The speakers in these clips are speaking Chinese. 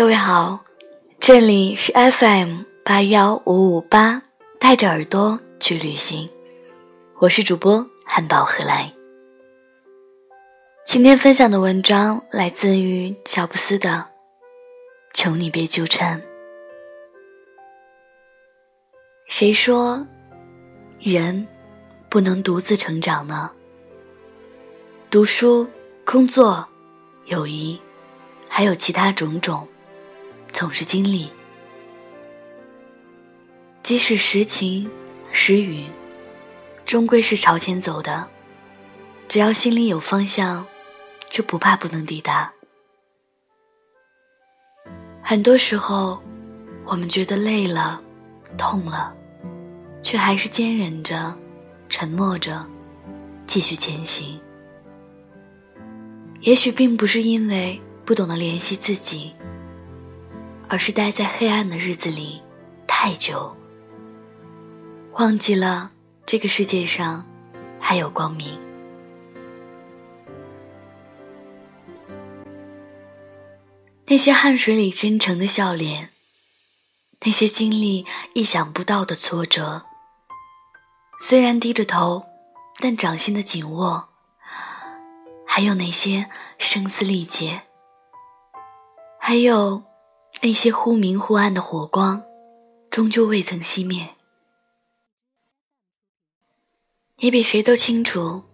各位好，这里是 FM 八幺五五八，带着耳朵去旅行，我是主播汉堡何来。今天分享的文章来自于乔布斯的《求你别纠缠》。谁说人不能独自成长呢？读书、工作、友谊，还有其他种种。总是经历，即使时晴时雨，终归是朝前走的。只要心里有方向，就不怕不能抵达。很多时候，我们觉得累了、痛了，却还是坚忍着、沉默着，继续前行。也许并不是因为不懂得怜惜自己。而是待在黑暗的日子里太久，忘记了这个世界上还有光明。那些汗水里真诚的笑脸，那些经历意想不到的挫折，虽然低着头，但掌心的紧握，还有那些声嘶力竭，还有。那些忽明忽暗的火光，终究未曾熄灭。你比谁都清楚，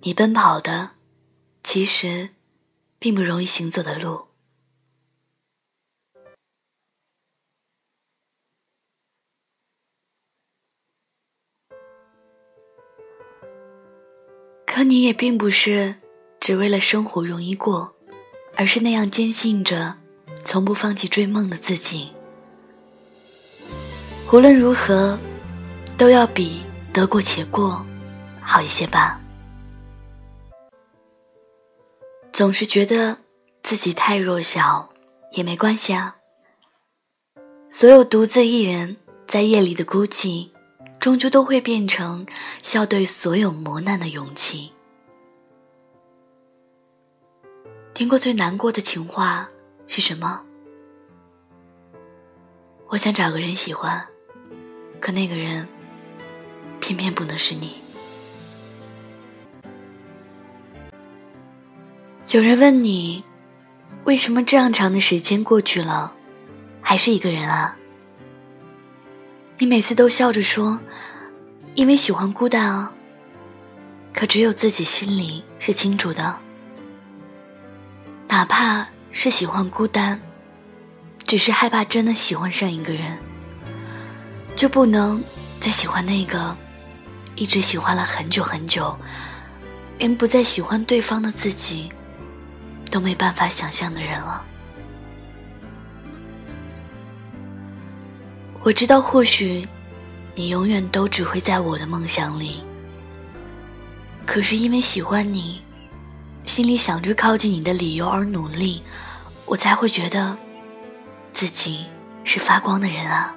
你奔跑的，其实，并不容易行走的路。可你也并不是只为了生活容易过，而是那样坚信着。从不放弃追梦的自己，无论如何，都要比得过且过好一些吧。总是觉得自己太弱小，也没关系啊。所有独自一人在夜里的孤寂，终究都会变成笑对所有磨难的勇气。听过最难过的情话。是什么？我想找个人喜欢，可那个人偏偏不能是你。有人问你，为什么这样长的时间过去了，还是一个人啊？你每次都笑着说，因为喜欢孤单啊。可只有自己心里是清楚的，哪怕。是喜欢孤单，只是害怕真的喜欢上一个人，就不能再喜欢那个一直喜欢了很久很久，连不再喜欢对方的自己都没办法想象的人了。我知道，或许你永远都只会在我的梦想里，可是因为喜欢你，心里想着靠近你的理由而努力。我才会觉得自己是发光的人啊！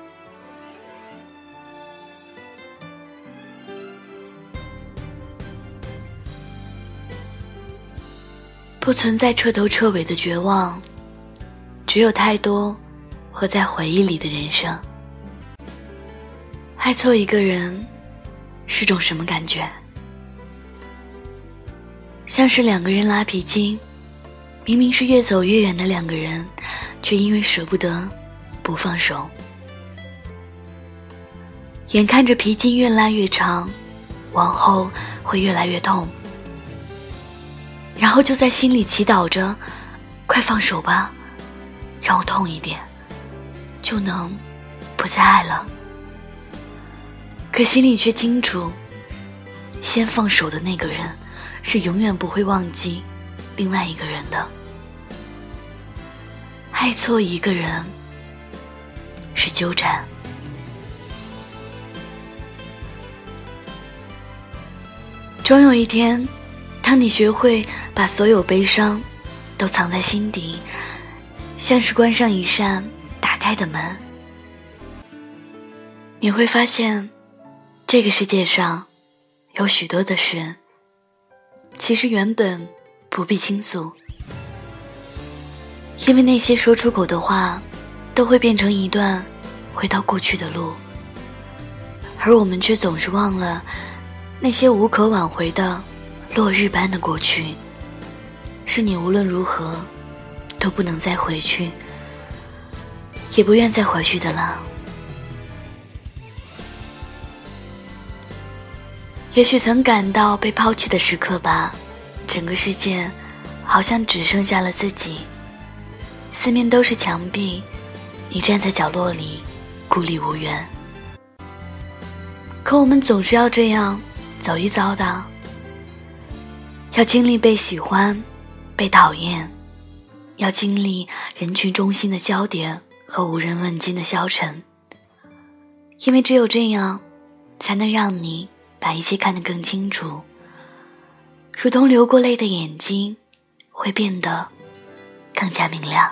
不存在彻头彻尾的绝望，只有太多活在回忆里的人生。爱错一个人是种什么感觉？像是两个人拉皮筋。明明是越走越远的两个人，却因为舍不得，不放手。眼看着皮筋越拉越长，往后会越来越痛，然后就在心里祈祷着：“快放手吧，让我痛一点，就能不再爱了。”可心里却清楚，先放手的那个人，是永远不会忘记。另外一个人的爱错一个人是纠缠，终有一天，当你学会把所有悲伤都藏在心底，像是关上一扇打开的门，你会发现，这个世界上有许多的事，其实原本。不必倾诉，因为那些说出口的话，都会变成一段回到过去的路，而我们却总是忘了那些无可挽回的落日般的过去，是你无论如何都不能再回去，也不愿再回去的了。也许曾感到被抛弃的时刻吧，整个世界好像只剩下了自己。四面都是墙壁，你站在角落里，孤立无援。可我们总是要这样走一遭的，要经历被喜欢、被讨厌，要经历人群中心的焦点和无人问津的消沉。因为只有这样，才能让你把一切看得更清楚，如同流过泪的眼睛，会变得更加明亮。